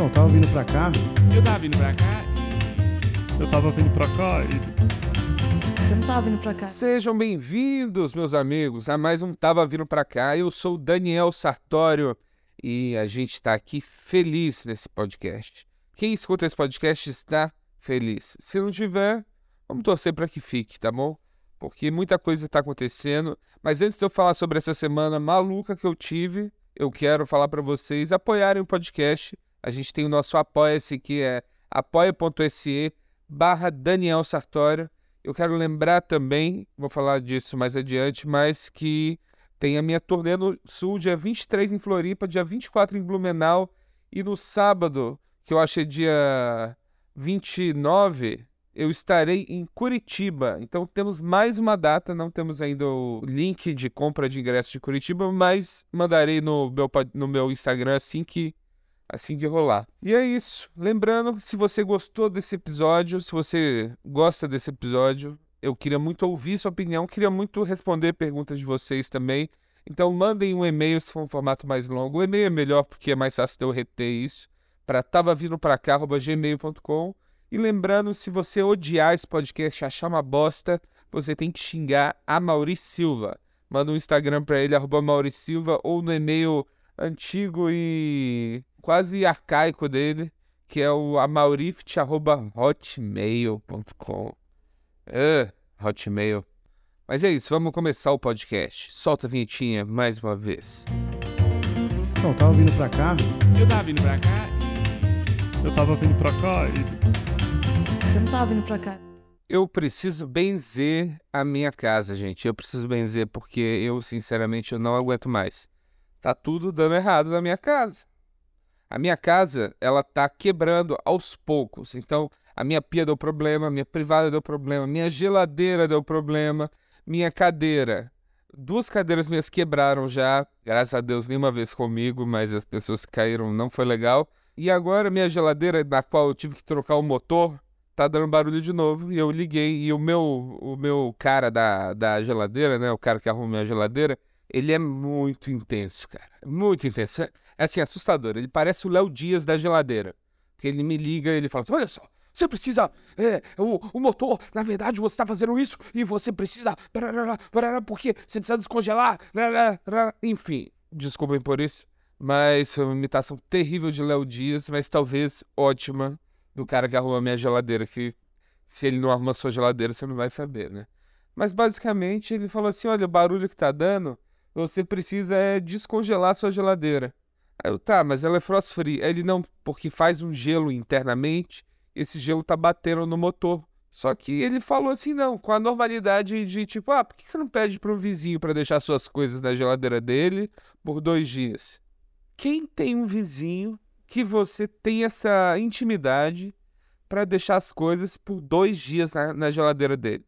Não, eu tava vindo pra cá. Eu tava vindo pra cá. Eu tava vindo pra cá e. Eu não tava vindo pra cá. Sejam bem-vindos, meus amigos, a mais um Tava Vindo Pra Cá. Eu sou o Daniel Sartório e a gente está aqui feliz nesse podcast. Quem escuta esse podcast está feliz. Se não tiver, vamos torcer para que fique, tá bom? Porque muita coisa está acontecendo. Mas antes de eu falar sobre essa semana maluca que eu tive, eu quero falar para vocês apoiarem o podcast. A gente tem o nosso Apoia-se, que é apoia.se barra Daniel Sartório. Eu quero lembrar também, vou falar disso mais adiante, mas que tem a minha turnê no Sul, dia 23 em Floripa, dia 24 em Blumenau e no sábado, que eu achei dia 29, eu estarei em Curitiba. Então temos mais uma data, não temos ainda o link de compra de ingresso de Curitiba, mas mandarei no meu, no meu Instagram assim que assim que rolar. E é isso. Lembrando, se você gostou desse episódio, se você gosta desse episódio, eu queria muito ouvir sua opinião, queria muito responder perguntas de vocês também. Então mandem um e-mail se for um formato mais longo. O e-mail é melhor porque é mais fácil de eu reter isso para tava vindo para cá@gmail.com. E lembrando, se você odiar esse podcast, achar uma bosta, você tem que xingar a Maurício Silva. Manda um Instagram para ele arroba Maurício Silva ou no e-mail antigo e quase arcaico dele, que é o amaurift.hotmail.com. É, Hotmail. Mas é isso, vamos começar o podcast. Solta a vinhetinha mais uma vez. Não, eu tava vindo pra cá. Eu tava vindo pra cá. Eu tava vindo pra cá e. Eu não tava vindo pra cá. Eu preciso benzer a minha casa, gente. Eu preciso benzer porque eu, sinceramente, eu não aguento mais. Tá tudo dando errado na minha casa. A minha casa, ela tá quebrando aos poucos. Então, a minha pia deu problema, a minha privada deu problema, minha geladeira deu problema, minha cadeira. Duas cadeiras minhas quebraram já, graças a Deus, nenhuma vez comigo, mas as pessoas que caíram não foi legal. E agora minha geladeira, na qual eu tive que trocar o motor, tá dando barulho de novo. E eu liguei e o meu, o meu cara da, da geladeira, né, o cara que arruma minha geladeira, ele é muito intenso, cara. Muito intenso. É, é assim, assustador. Ele parece o Léo Dias da geladeira. Porque ele me liga e ele fala assim: olha só, você precisa. É, o, o motor, na verdade, você está fazendo isso e você precisa. Porque você precisa descongelar. Enfim, desculpem por isso. Mas foi uma imitação terrível de Léo Dias, mas talvez ótima do cara que arruma minha geladeira. Que se ele não arruma sua geladeira, você não vai saber, né? Mas basicamente ele falou assim: olha, o barulho que tá dando você precisa é descongelar sua geladeira. Eu, tá, mas ela é frost free. Ele não, porque faz um gelo internamente, esse gelo tá batendo no motor. Só que ele falou assim, não, com a normalidade de tipo, ah, por que você não pede para um vizinho para deixar suas coisas na geladeira dele por dois dias? Quem tem um vizinho que você tem essa intimidade para deixar as coisas por dois dias na, na geladeira dele?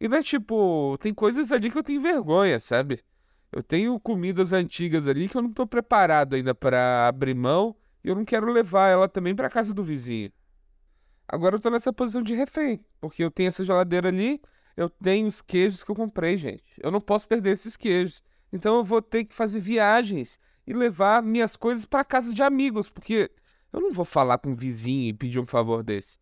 E não é tipo, tem coisas ali que eu tenho vergonha, sabe? Eu tenho comidas antigas ali que eu não estou preparado ainda para abrir mão e eu não quero levar ela também para casa do vizinho. Agora eu estou nessa posição de refém, porque eu tenho essa geladeira ali, eu tenho os queijos que eu comprei, gente. Eu não posso perder esses queijos. Então eu vou ter que fazer viagens e levar minhas coisas para casa de amigos, porque eu não vou falar com um vizinho e pedir um favor desse.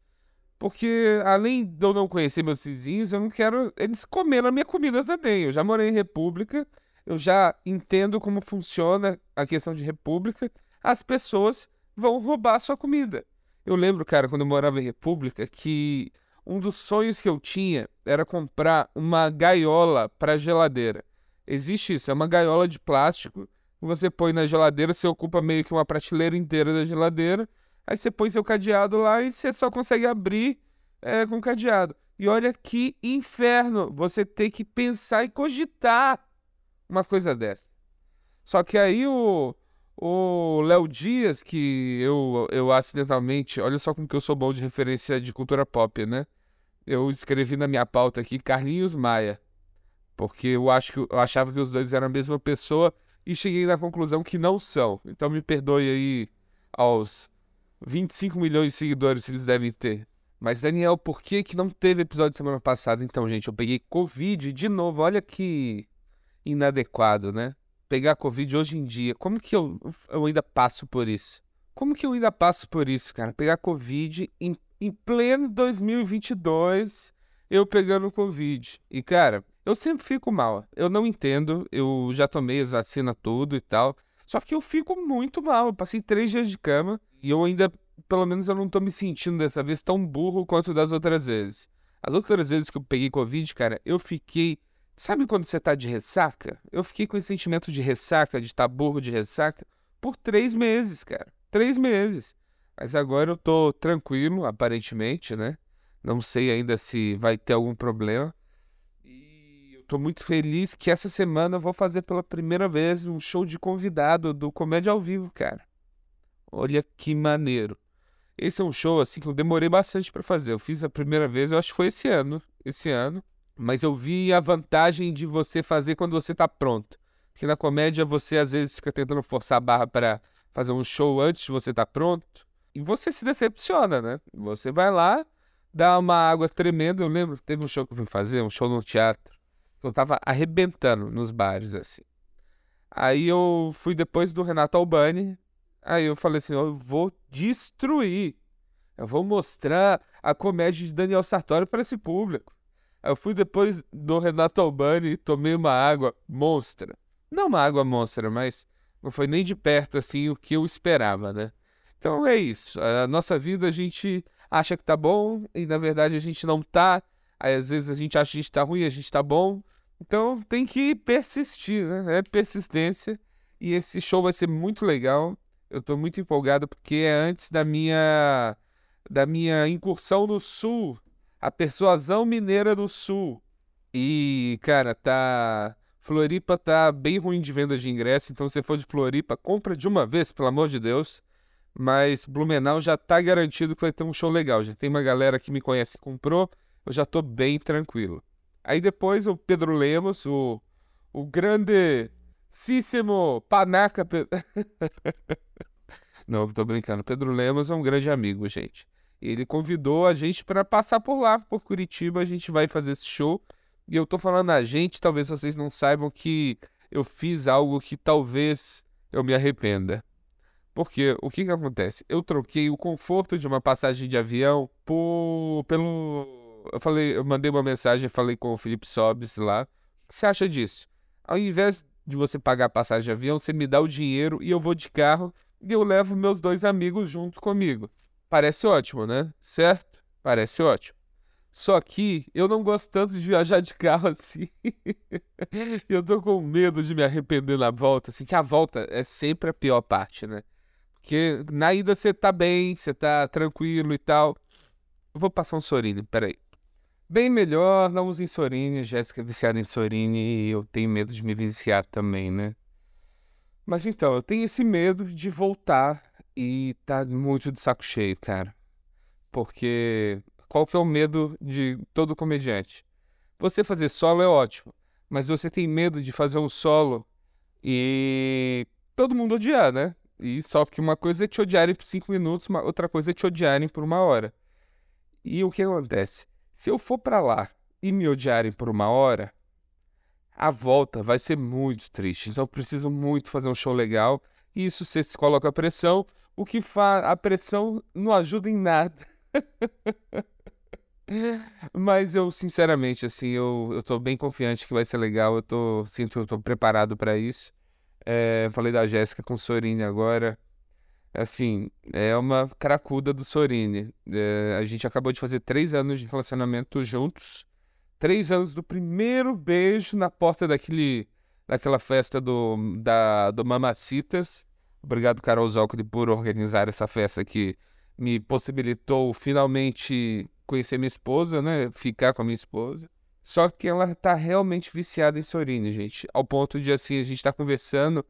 Porque além de eu não conhecer meus vizinhos, eu não quero eles comerem a minha comida também. Eu já morei em República eu já entendo como funciona a questão de república, as pessoas vão roubar a sua comida. Eu lembro, cara, quando eu morava em república, que um dos sonhos que eu tinha era comprar uma gaiola para geladeira. Existe isso, é uma gaiola de plástico você põe na geladeira, você ocupa meio que uma prateleira inteira da geladeira, aí você põe seu cadeado lá e você só consegue abrir é, com cadeado. E olha que inferno você ter que pensar e cogitar uma coisa dessa. Só que aí o o Léo Dias, que eu, eu acidentalmente, olha só como que eu sou bom de referência de cultura pop, né? Eu escrevi na minha pauta aqui Carlinhos Maia, porque eu acho que eu achava que os dois eram a mesma pessoa e cheguei na conclusão que não são. Então me perdoe aí aos 25 milhões de seguidores que eles devem ter. Mas Daniel, por que que não teve episódio semana passada? Então, gente, eu peguei Covid de novo. Olha que inadequado, né? Pegar Covid hoje em dia, como que eu, eu ainda passo por isso? Como que eu ainda passo por isso, cara? Pegar Covid em, em pleno 2022, eu pegando Covid. E, cara, eu sempre fico mal. Eu não entendo. Eu já tomei as vacinas tudo e tal. Só que eu fico muito mal. Eu passei três dias de cama e eu ainda, pelo menos, eu não tô me sentindo dessa vez tão burro quanto das outras vezes. As outras vezes que eu peguei Covid, cara, eu fiquei. Sabe quando você tá de ressaca? Eu fiquei com esse sentimento de ressaca, de estar tá burro de ressaca, por três meses, cara. Três meses. Mas agora eu tô tranquilo, aparentemente, né? Não sei ainda se vai ter algum problema. E eu tô muito feliz que essa semana eu vou fazer pela primeira vez um show de convidado do Comédia ao Vivo, cara. Olha que maneiro. Esse é um show assim que eu demorei bastante para fazer. Eu fiz a primeira vez, eu acho que foi esse ano, esse ano, mas eu vi a vantagem de você fazer quando você tá pronto. Porque na comédia você às vezes fica tentando forçar a barra para fazer um show antes de você estar tá pronto, e você se decepciona, né? Você vai lá, dá uma água tremenda. Eu lembro, teve um show que eu fui fazer, um show no teatro, eu tava arrebentando nos bares assim. Aí eu fui depois do Renato Albani, Aí eu falei assim: eu vou destruir. Eu vou mostrar a comédia de Daniel Sartori para esse público. Eu fui depois do Renato Albani e tomei uma água monstra. Não uma água monstra, mas não foi nem de perto assim o que eu esperava, né? Então é isso. A nossa vida a gente acha que tá bom e na verdade a gente não tá. Aí às vezes a gente acha que a gente tá ruim a gente tá bom. Então tem que persistir, né? É persistência. E esse show vai ser muito legal. Eu estou muito empolgado porque é antes da minha da minha incursão no sul, a persuasão mineira do sul. E, cara, tá Floripa tá bem ruim de venda de ingresso, então se você for de Floripa, compra de uma vez, pelo amor de Deus. Mas Blumenau já tá garantido que vai ter um show legal. Já tem uma galera que me conhece e comprou, eu já tô bem tranquilo. Aí depois o Pedro Lemos, o, o grande Cícimo Panaca. Não, tô brincando. Pedro Lemos é um grande amigo, gente. Ele convidou a gente para passar por lá, por Curitiba. A gente vai fazer esse show. E eu tô falando a gente, talvez vocês não saibam que eu fiz algo que talvez eu me arrependa. Porque o que que acontece? Eu troquei o conforto de uma passagem de avião por pelo eu falei, eu mandei uma mensagem, falei com o Felipe Sobes lá. O que você acha disso? Ao invés de você pagar a passagem de avião, você me dá o dinheiro e eu vou de carro e eu levo meus dois amigos junto comigo. Parece ótimo, né? Certo? Parece ótimo. Só que eu não gosto tanto de viajar de carro assim. eu tô com medo de me arrepender na volta, assim, que a volta é sempre a pior parte, né? Porque na ida você tá bem, você tá tranquilo e tal. Eu vou passar um Sorine, peraí. Bem melhor, não usem Sorine. Jéssica é viciada em Sorine e eu tenho medo de me viciar também, né? Mas então, eu tenho esse medo de voltar e tá muito de saco cheio, cara. Porque qual que é o medo de todo comediante? Você fazer solo é ótimo, mas você tem medo de fazer um solo e todo mundo odiar, né? E só que uma coisa é te odiarem por cinco minutos, uma outra coisa é te odiarem por uma hora. E o que acontece? Se eu for para lá e me odiarem por uma hora, a volta vai ser muito triste. Então eu preciso muito fazer um show legal. E isso você se coloca a pressão, o que faz a pressão não ajuda em nada. Mas eu, sinceramente, assim, eu, eu tô bem confiante que vai ser legal. Eu tô, sinto que eu tô preparado para isso. É, falei da Jéssica com o Sorine agora. Assim, é uma cracuda do Sorine. É, a gente acabou de fazer três anos de relacionamento juntos. Três anos do primeiro beijo na porta daquele, daquela festa do, da, do Mamacitas. Obrigado, Carol Zócoli, por organizar essa festa que me possibilitou finalmente conhecer minha esposa, né? Ficar com a minha esposa. Só que ela tá realmente viciada em Sorine, gente. Ao ponto de, assim, a gente tá conversando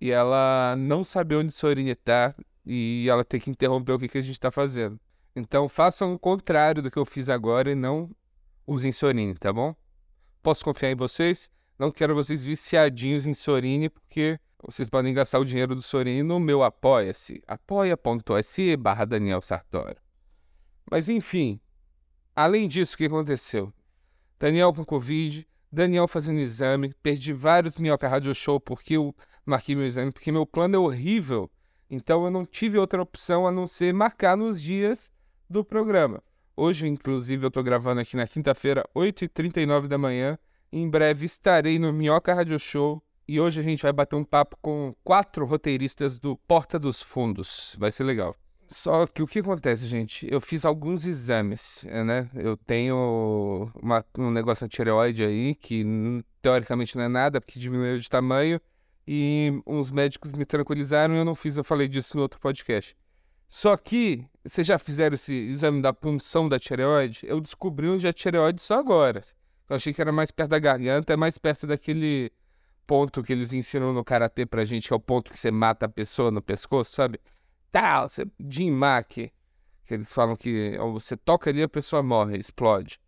e ela não sabe onde Sorine tá e ela tem que interromper o que, que a gente tá fazendo. Então façam o contrário do que eu fiz agora e não usem Sorine, tá bom? Posso confiar em vocês? Não quero vocês viciadinhos em Sorine, porque vocês podem gastar o dinheiro do Sorine no meu Apoia-se. apoia.se barra Daniel Sartori. Mas enfim, além disso, o que aconteceu? Daniel com Covid, Daniel fazendo exame, perdi vários Minhoca Radio Show porque eu marquei meu exame, porque meu plano é horrível Então eu não tive outra opção a não ser marcar nos dias do programa. Hoje, inclusive, eu tô gravando aqui na quinta-feira, 8h39 da manhã. Em breve estarei no Minhoca Radio Show. E hoje a gente vai bater um papo com quatro roteiristas do Porta dos Fundos. Vai ser legal. Só que o que acontece, gente? Eu fiz alguns exames, né? Eu tenho uma- um negócio na tireoide aí, que teoricamente não é nada, porque diminuiu de tamanho. E uns médicos me tranquilizaram e eu não fiz, eu falei disso no outro podcast. Só que, vocês já fizeram esse exame da punção da tireoide? Eu descobri onde é a tireoide só agora. Eu achei que era mais perto da garganta, é mais perto daquele ponto que eles ensinam no karatê pra gente, que é o ponto que você mata a pessoa no pescoço, sabe? Tal, você, Jinmak, que eles falam que ó, você toca ali a pessoa morre, explode.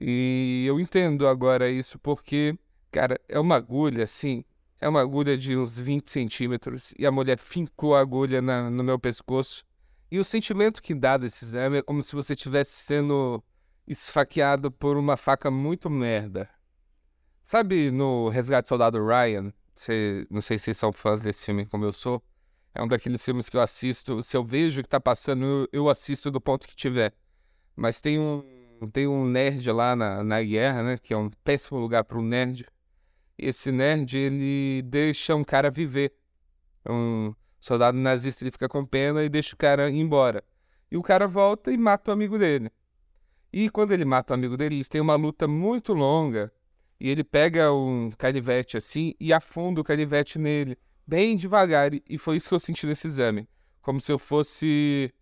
E eu entendo agora isso porque, cara, é uma agulha assim, é uma agulha de uns 20 centímetros e a mulher fincou a agulha na- no meu pescoço. E o sentimento que dá desse exame é como se você estivesse sendo esfaqueado por uma faca muito merda. Sabe no Resgate do Soldado Ryan? Cê, não sei se vocês são fãs desse filme como eu sou. É um daqueles filmes que eu assisto. Se eu vejo que tá passando, eu, eu assisto do ponto que tiver. Mas tem um, tem um nerd lá na, na guerra, né? Que é um péssimo lugar para um nerd. Esse nerd, ele deixa um cara viver. Um soldado nazista, ele fica com pena e deixa o cara ir embora. E o cara volta e mata o amigo dele. E quando ele mata o amigo dele, eles têm uma luta muito longa. E ele pega um canivete assim e afunda o canivete nele, bem devagar. E foi isso que eu senti nesse exame. Como se eu fosse.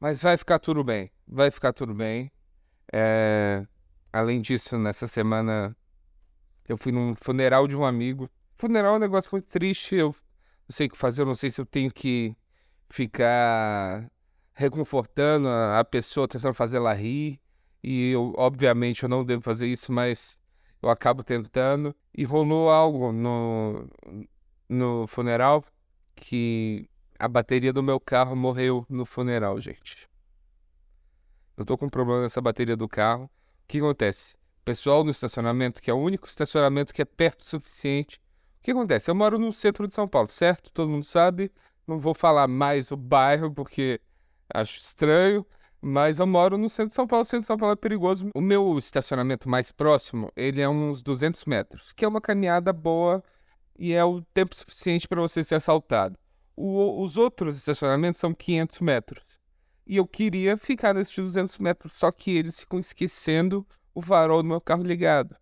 Mas vai ficar tudo bem. Vai ficar tudo bem. É, Além disso, nessa semana eu fui num funeral de um amigo. Funeral é um negócio muito triste. Eu não sei o que fazer. Eu não sei se eu tenho que ficar reconfortando a a pessoa, tentando fazer ela rir. E eu, obviamente, eu não devo fazer isso, mas eu acabo tentando. E rolou algo no, no funeral que a bateria do meu carro morreu no funeral, gente. Eu tô com um problema nessa bateria do carro. O que acontece? Pessoal no estacionamento, que é o único estacionamento que é perto o suficiente. O que acontece? Eu moro no centro de São Paulo, certo? Todo mundo sabe. Não vou falar mais o bairro porque acho estranho. Mas eu moro no centro de São Paulo. O centro de São Paulo é perigoso. O meu estacionamento mais próximo, ele é uns 200 metros, que é uma caminhada boa e é o tempo suficiente para você ser assaltado. O- os outros estacionamentos são 500 metros. E eu queria ficar nesses 200 metros, só que eles ficam esquecendo o farol do meu carro ligado.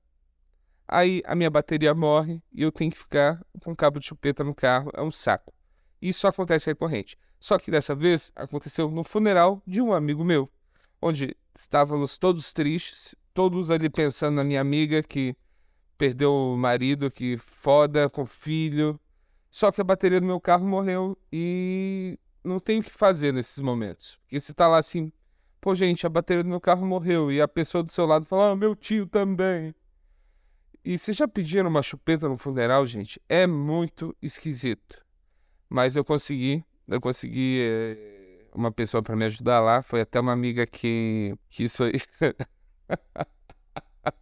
Aí a minha bateria morre e eu tenho que ficar com cabo de chupeta no carro. É um saco. Isso acontece recorrente. Só que dessa vez aconteceu no funeral de um amigo meu, onde estávamos todos tristes, todos ali pensando na minha amiga que perdeu o marido, que foda, com filho. Só que a bateria do meu carro morreu e não tem o que fazer nesses momentos. Porque você tá lá assim, pô, gente, a bateria do meu carro morreu. E a pessoa do seu lado fala, ah, meu tio também. E vocês já pediram uma chupeta no funeral, gente? É muito esquisito. Mas eu consegui, eu consegui eh, uma pessoa para me ajudar lá. Foi até uma amiga que, que isso aí.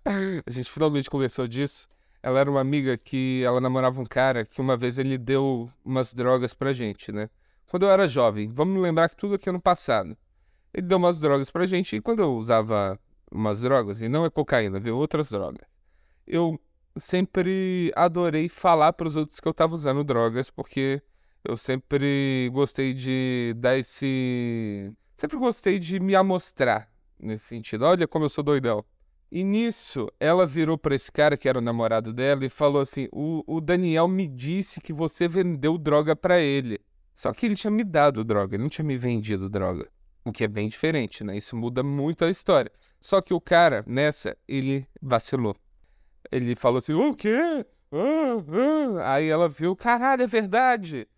A gente finalmente conversou disso. Ela era uma amiga que ela namorava um cara que uma vez ele deu umas drogas pra gente, né? Quando eu era jovem, vamos lembrar que tudo aqui é no passado. Ele deu umas drogas pra gente e quando eu usava umas drogas, e não é cocaína, viu? Outras drogas. Eu sempre adorei falar pros outros que eu tava usando drogas, porque eu sempre gostei de dar esse. Sempre gostei de me amostrar nesse sentido. Olha como eu sou doidão. E nisso, ela virou pra esse cara que era o namorado dela e falou assim: o, o Daniel me disse que você vendeu droga pra ele. Só que ele tinha me dado droga, ele não tinha me vendido droga. O que é bem diferente, né? Isso muda muito a história. Só que o cara, nessa, ele vacilou. Ele falou assim: o quê? Ah, ah. Aí ela viu: caralho, é verdade.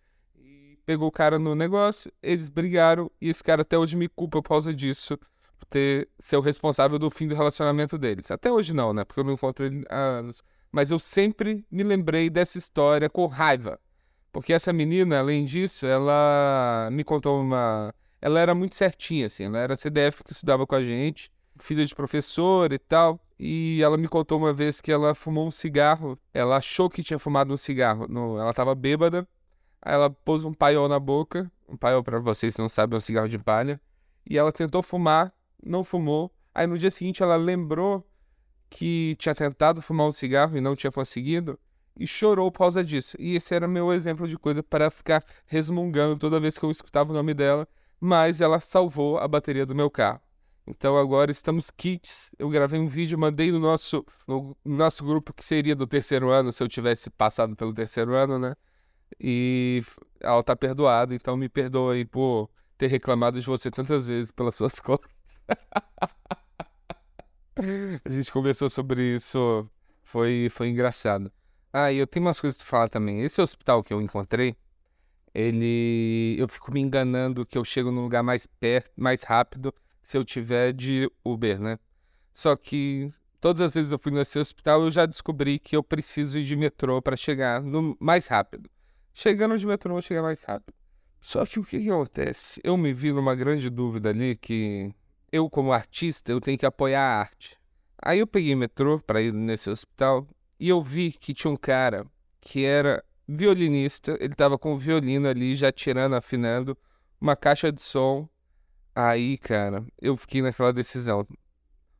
Pegou o cara no negócio, eles brigaram e esse cara até hoje me culpa por causa disso por ter ser o responsável do fim do relacionamento deles. Até hoje não, né? Porque eu não encontro ele há anos. Mas eu sempre me lembrei dessa história com raiva. Porque essa menina, além disso, ela me contou uma. Ela era muito certinha, assim. Ela era CDF que estudava com a gente, filha de professor e tal. E ela me contou uma vez que ela fumou um cigarro. Ela achou que tinha fumado um cigarro. No... Ela tava bêbada. Aí ela pôs um paiol na boca. Um paiol, pra vocês que não sabem, é um cigarro de palha. E ela tentou fumar, não fumou. Aí no dia seguinte ela lembrou que tinha tentado fumar um cigarro e não tinha conseguido. E chorou por causa disso. E esse era meu exemplo de coisa para ficar resmungando toda vez que eu escutava o nome dela. Mas ela salvou a bateria do meu carro. Então agora estamos kits. Eu gravei um vídeo, mandei no nosso, no nosso grupo que seria do terceiro ano, se eu tivesse passado pelo terceiro ano, né? E ela tá perdoada, então me perdoa aí por ter reclamado de você tantas vezes pelas suas costas. A gente conversou sobre isso, foi, foi engraçado. Ah, e eu tenho umas coisas pra falar também. Esse hospital que eu encontrei, ele. Eu fico me enganando que eu chego num lugar mais perto, mais rápido, se eu tiver de Uber, né? Só que todas as vezes eu fui nesse hospital, eu já descobri que eu preciso ir de metrô para chegar no mais rápido. Chegando de metrô, eu vou chegar mais rápido. Só que o que que acontece? Eu me vi numa grande dúvida ali que eu, como artista, eu tenho que apoiar a arte. Aí eu peguei metrô para ir nesse hospital e eu vi que tinha um cara que era violinista, ele tava com o violino ali, já tirando, afinando, uma caixa de som. Aí, cara, eu fiquei naquela decisão. O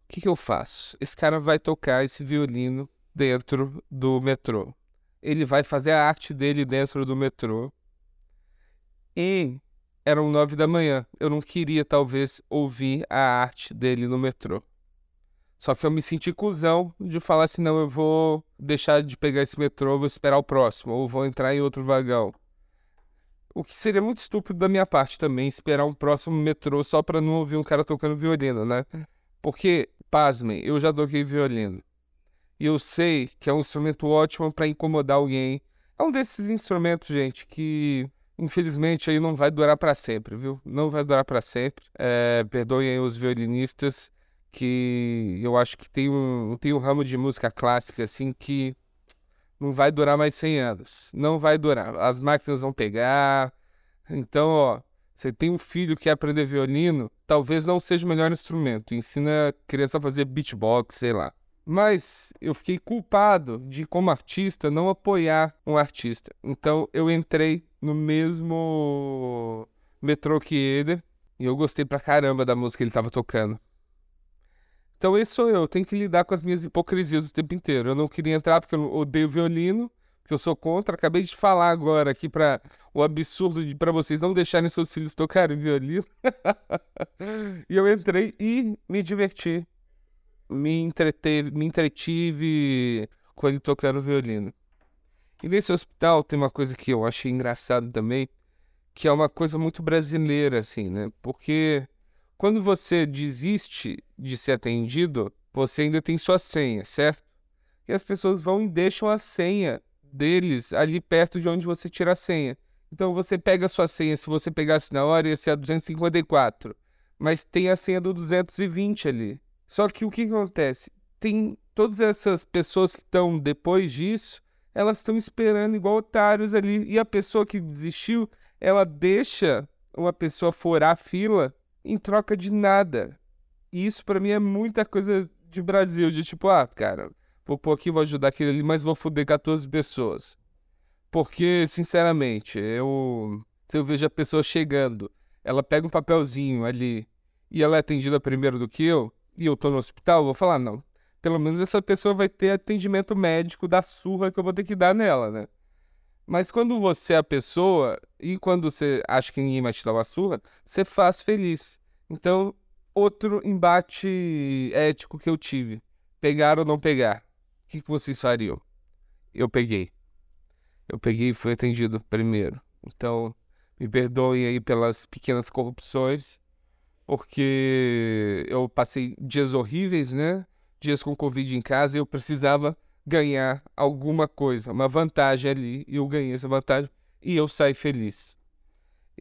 que que eu faço? Esse cara vai tocar esse violino dentro do metrô. Ele vai fazer a arte dele dentro do metrô. E eram nove da manhã. Eu não queria, talvez, ouvir a arte dele no metrô. Só que eu me senti cuzão de falar assim, não, eu vou deixar de pegar esse metrô, vou esperar o próximo, ou vou entrar em outro vagão. O que seria muito estúpido da minha parte também, esperar um próximo metrô só pra não ouvir um cara tocando violino, né? Porque, pasmem, eu já toquei violino. E eu sei que é um instrumento ótimo pra incomodar alguém. É um desses instrumentos, gente, que infelizmente aí não vai durar pra sempre, viu? Não vai durar pra sempre. É, perdoem aí os violinistas que eu acho que tem um, tem um ramo de música clássica assim que não vai durar mais 100 anos. Não vai durar. As máquinas vão pegar. Então, ó, você tem um filho que quer aprender violino, talvez não seja o melhor instrumento. Ensina a criança a fazer beatbox, sei lá. Mas eu fiquei culpado de, como artista, não apoiar um artista. Então eu entrei no mesmo metrô que ele e eu gostei pra caramba da música que ele tava tocando. Então esse sou eu, eu tenho que lidar com as minhas hipocrisias o tempo inteiro. Eu não queria entrar porque eu odeio violino, porque eu sou contra. Acabei de falar agora aqui para o absurdo de para vocês não deixarem seus filhos tocarem violino. e eu entrei e me diverti. Me entreteve, me entretive com ele tocando violino. E nesse hospital tem uma coisa que eu achei engraçado também, que é uma coisa muito brasileira assim, né? Porque quando você desiste de ser atendido, você ainda tem sua senha, certo? E as pessoas vão e deixam a senha deles ali perto de onde você tira a senha. Então você pega a sua senha, se você pegasse na hora, ia ser a 254. Mas tem a senha do 220 ali. Só que o que acontece? Tem todas essas pessoas que estão depois disso, elas estão esperando igual otários ali. E a pessoa que desistiu, ela deixa uma pessoa furar a fila em troca de nada. E isso pra mim é muita coisa de Brasil, de tipo, ah, cara, vou pôr aqui, vou ajudar aquele ali, mas vou foder 14 pessoas. Porque, sinceramente, eu se eu vejo a pessoa chegando, ela pega um papelzinho ali e ela é atendida primeiro do que eu, e eu tô no hospital, eu vou falar, não. Pelo menos essa pessoa vai ter atendimento médico da surra que eu vou ter que dar nela, né? Mas quando você é a pessoa e quando você acha que ninguém vai te dar uma surra, você faz feliz. Então, outro embate ético que eu tive: pegar ou não pegar? O que, que vocês fariam? Eu peguei. Eu peguei e fui atendido primeiro. Então, me perdoem aí pelas pequenas corrupções, porque eu passei dias horríveis, né? Dias com Covid em casa e eu precisava ganhar alguma coisa, uma vantagem ali, e eu ganhei essa vantagem e eu saí feliz.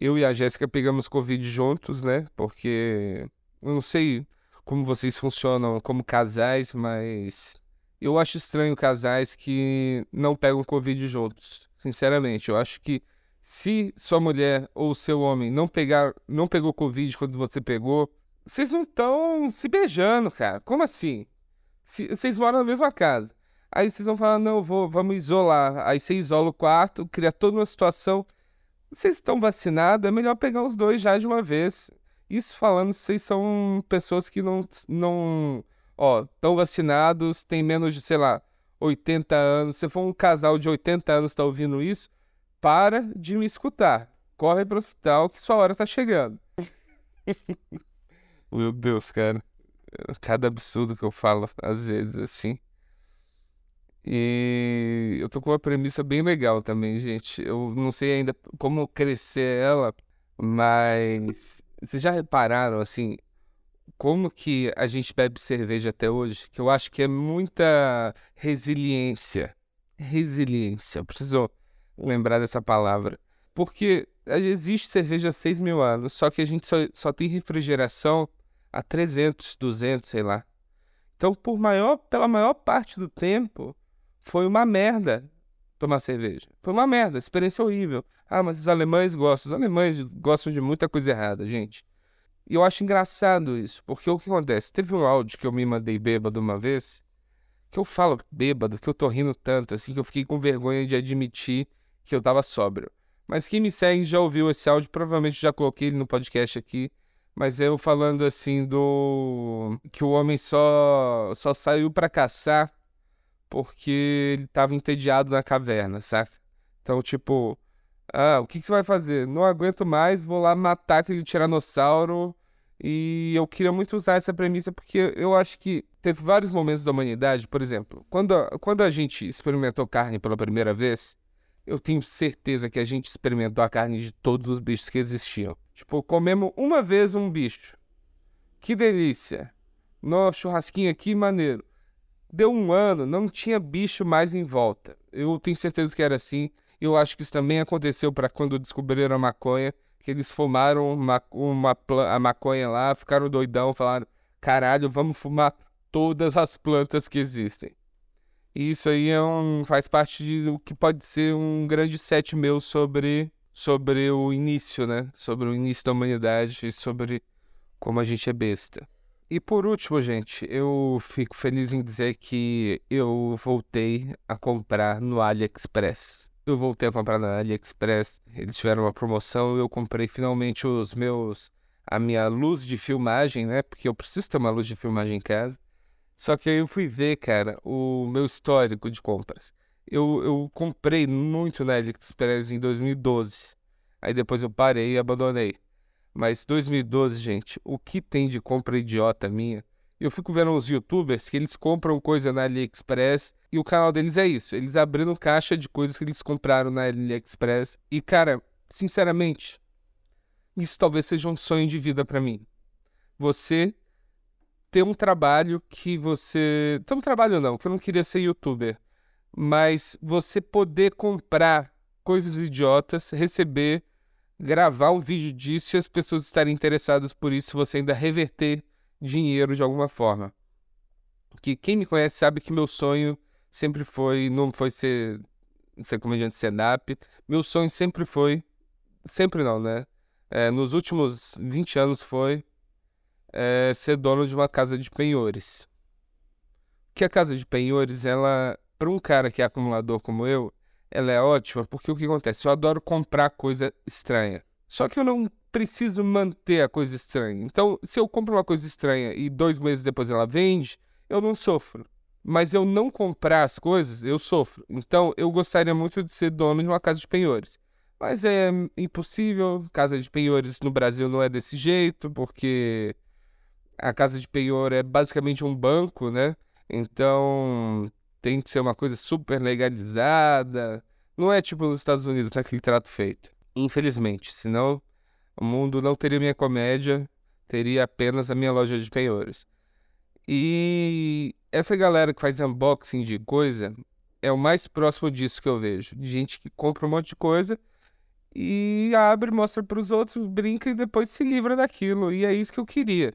Eu e a Jéssica pegamos Covid juntos, né? Porque eu não sei como vocês funcionam como casais, mas eu acho estranho casais que não pegam Covid juntos. Sinceramente, eu acho que se sua mulher ou seu homem não pegar, não pegou Covid quando você pegou, vocês não estão se beijando, cara. Como assim? Se, vocês moram na mesma casa. Aí vocês vão falar, não, vou, vamos isolar. Aí você isola o quarto, cria toda uma situação vocês estão vacinados, é melhor pegar os dois já de uma vez. Isso falando, vocês são pessoas que não, não ó, estão vacinados, tem menos de, sei lá, 80 anos. Se for um casal de 80 anos está ouvindo isso, para de me escutar. Corre para o hospital que sua hora tá chegando. Meu Deus, cara. Cada absurdo que eu falo, às vezes, assim. E eu tô com uma premissa bem legal também, gente. Eu não sei ainda como crescer ela, mas vocês já repararam, assim, como que a gente bebe cerveja até hoje? Que eu acho que é muita resiliência. Resiliência, eu preciso lembrar dessa palavra. Porque existe cerveja há 6 mil anos, só que a gente só, só tem refrigeração há 300, 200, sei lá. Então, por maior, pela maior parte do tempo, foi uma merda tomar cerveja. Foi uma merda, experiência horrível. Ah, mas os alemães gostam. Os alemães gostam de muita coisa errada, gente. E eu acho engraçado isso, porque o que acontece? Teve um áudio que eu me mandei bêbado uma vez, que eu falo bêbado, que eu tô rindo tanto, assim, que eu fiquei com vergonha de admitir que eu tava sóbrio. Mas quem me segue já ouviu esse áudio, provavelmente já coloquei ele no podcast aqui. Mas eu falando assim do. que o homem só, só saiu para caçar porque ele estava entediado na caverna, saca? Então, tipo, ah, o que, que você vai fazer? Não aguento mais, vou lá matar aquele tiranossauro. E eu queria muito usar essa premissa porque eu acho que teve vários momentos da humanidade, por exemplo, quando quando a gente experimentou carne pela primeira vez, eu tenho certeza que a gente experimentou a carne de todos os bichos que existiam. Tipo, comemos uma vez um bicho. Que delícia! Nossa, churrasquinho aqui, maneiro. Deu um ano, não tinha bicho mais em volta. Eu tenho certeza que era assim. Eu acho que isso também aconteceu para quando descobriram a maconha, que eles fumaram uma, uma, a maconha lá, ficaram doidão, falaram: caralho, vamos fumar todas as plantas que existem. E isso aí é um, faz parte de o que pode ser um grande set meu sobre, sobre o início, né? Sobre o início da humanidade e sobre como a gente é besta. E por último, gente, eu fico feliz em dizer que eu voltei a comprar no AliExpress. Eu voltei a comprar no AliExpress, eles tiveram uma promoção, eu comprei finalmente os meus a minha luz de filmagem, né? Porque eu preciso ter uma luz de filmagem em casa. Só que aí eu fui ver, cara, o meu histórico de compras. Eu, eu comprei muito na AliExpress em 2012. Aí depois eu parei e abandonei. Mas 2012, gente, o que tem de compra idiota minha? Eu fico vendo uns youtubers que eles compram coisa na AliExpress e o canal deles é isso. Eles abrindo caixa de coisas que eles compraram na AliExpress. E, cara, sinceramente, isso talvez seja um sonho de vida para mim. Você ter um trabalho que você. Ter um trabalho não, que eu não queria ser youtuber. Mas você poder comprar coisas idiotas, receber gravar um vídeo disso e as pessoas estarem interessadas por isso, você ainda reverter dinheiro de alguma forma. Que quem me conhece sabe que meu sonho sempre foi, não foi ser, ser comediante stand-up, meu sonho sempre foi, sempre não, né? É, nos últimos 20 anos foi é, ser dono de uma casa de penhores. Que a casa de penhores, ela, para um cara que é acumulador como eu, ela é ótima porque o que acontece? Eu adoro comprar coisa estranha. Só que eu não preciso manter a coisa estranha. Então, se eu compro uma coisa estranha e dois meses depois ela vende, eu não sofro. Mas eu não comprar as coisas, eu sofro. Então, eu gostaria muito de ser dono de uma casa de penhores. Mas é impossível. Casa de penhores no Brasil não é desse jeito, porque a casa de penhor é basicamente um banco, né? Então, tem que ser uma coisa super legalizada. Não é tipo nos Estados Unidos, naquele trato feito. Infelizmente, senão o mundo não teria minha comédia, teria apenas a minha loja de penhores. E essa galera que faz unboxing de coisa é o mais próximo disso que eu vejo. De gente que compra um monte de coisa e abre, mostra para os outros, brinca e depois se livra daquilo. E é isso que eu queria.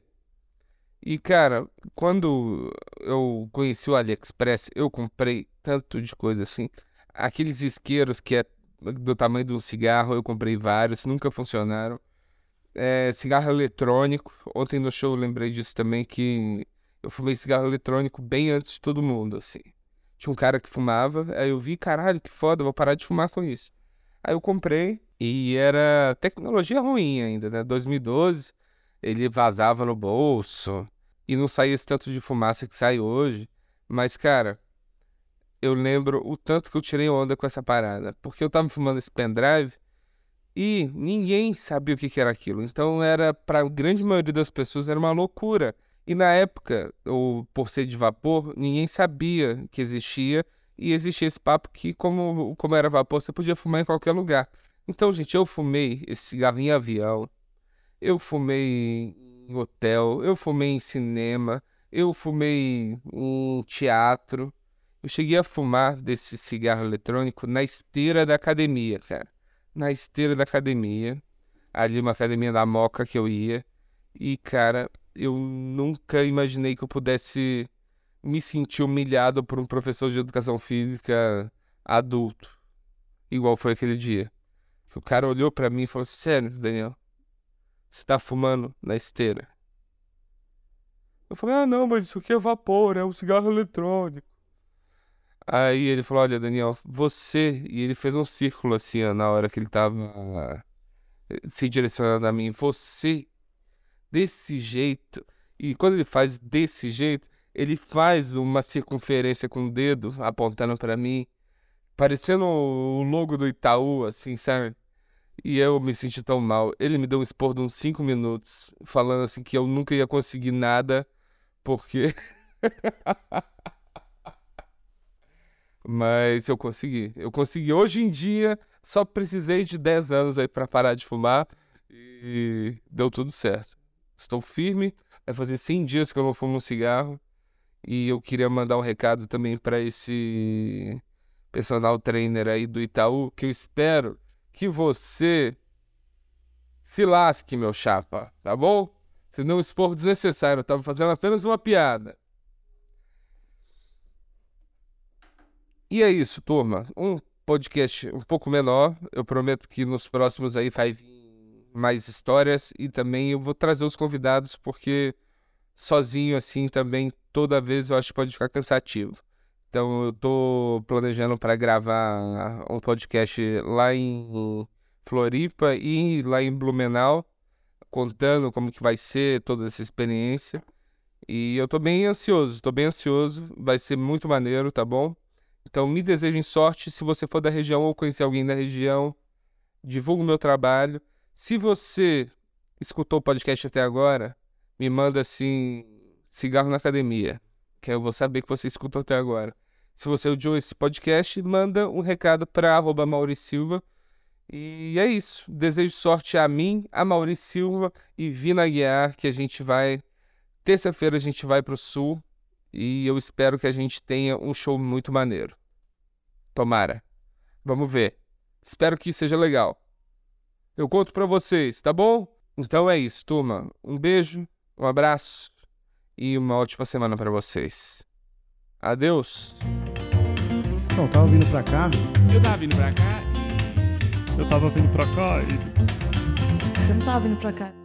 E, cara, quando eu conheci o AliExpress, eu comprei tanto de coisa assim. Aqueles isqueiros que é do tamanho de um cigarro, eu comprei vários, nunca funcionaram. É, cigarro eletrônico, ontem no show eu lembrei disso também, que eu fumei cigarro eletrônico bem antes de todo mundo, assim. Tinha um cara que fumava, aí eu vi, caralho, que foda, vou parar de fumar com isso. Aí eu comprei e era tecnologia ruim ainda, né? 2012, ele vazava no bolso e não saía esse tanto de fumaça que sai hoje. Mas, cara, eu lembro o tanto que eu tirei onda com essa parada. Porque eu tava fumando esse pendrive e ninguém sabia o que, que era aquilo. Então era, para a grande maioria das pessoas, era uma loucura. E na época, ou por ser de vapor, ninguém sabia que existia. E existia esse papo que, como, como era vapor, você podia fumar em qualquer lugar. Então, gente, eu fumei esse cigarro em avião, eu fumei em hotel, eu fumei em cinema, eu fumei em teatro. Eu cheguei a fumar desse cigarro eletrônico na esteira da academia, cara. Na esteira da academia. Ali, uma academia da Moca que eu ia. E, cara, eu nunca imaginei que eu pudesse me sentir humilhado por um professor de educação física adulto. Igual foi aquele dia. O cara olhou para mim e falou assim: Sério, Daniel, você tá fumando na esteira? Eu falei: Ah, não, mas isso aqui é vapor, é um cigarro eletrônico. Aí ele falou: Olha, Daniel, você. E ele fez um círculo assim, ó, na hora que ele tava se direcionando a mim. Você, desse jeito. E quando ele faz desse jeito, ele faz uma circunferência com o dedo apontando para mim, parecendo o logo do Itaú, assim, sabe? E eu me senti tão mal. Ele me deu um expor de uns 5 minutos, falando assim que eu nunca ia conseguir nada, porque. Mas eu consegui. Eu consegui. Hoje em dia, só precisei de 10 anos aí para parar de fumar e deu tudo certo. Estou firme. Vai fazer 100 dias que eu não fumo um cigarro. E eu queria mandar um recado também para esse personal trainer aí do Itaú, que eu espero que você se lasque, meu chapa, tá bom? Se não expor desnecessário, eu tava fazendo apenas uma piada. E é isso, turma. Um podcast um pouco menor. Eu prometo que nos próximos aí vai vir mais histórias e também eu vou trazer os convidados porque sozinho assim também toda vez eu acho que pode ficar cansativo. Então eu tô planejando para gravar um podcast lá em Floripa e lá em Blumenau, contando como que vai ser toda essa experiência. E eu tô bem ansioso, tô bem ansioso, vai ser muito maneiro, tá bom? Então me desejem sorte se você for da região ou conhecer alguém da região, divulgue o meu trabalho. Se você escutou o podcast até agora, me manda assim cigarro na academia, que eu vou saber que você escutou até agora. Se você odiou esse podcast, manda um recado para arroba Silva. E é isso. Desejo sorte a mim, a Maurício Silva e Vina Guiar, que a gente vai. Terça-feira a gente vai para o sul e eu espero que a gente tenha um show muito maneiro. Tomara. Vamos ver. Espero que seja legal. Eu conto para vocês, tá bom? Então é isso, turma. Um beijo, um abraço e uma ótima semana para vocês. Adeus. Então, tava vindo pra cá. Eu tava vindo pra cá. Eu tava vindo pra cá e Eu não tava vindo pra cá.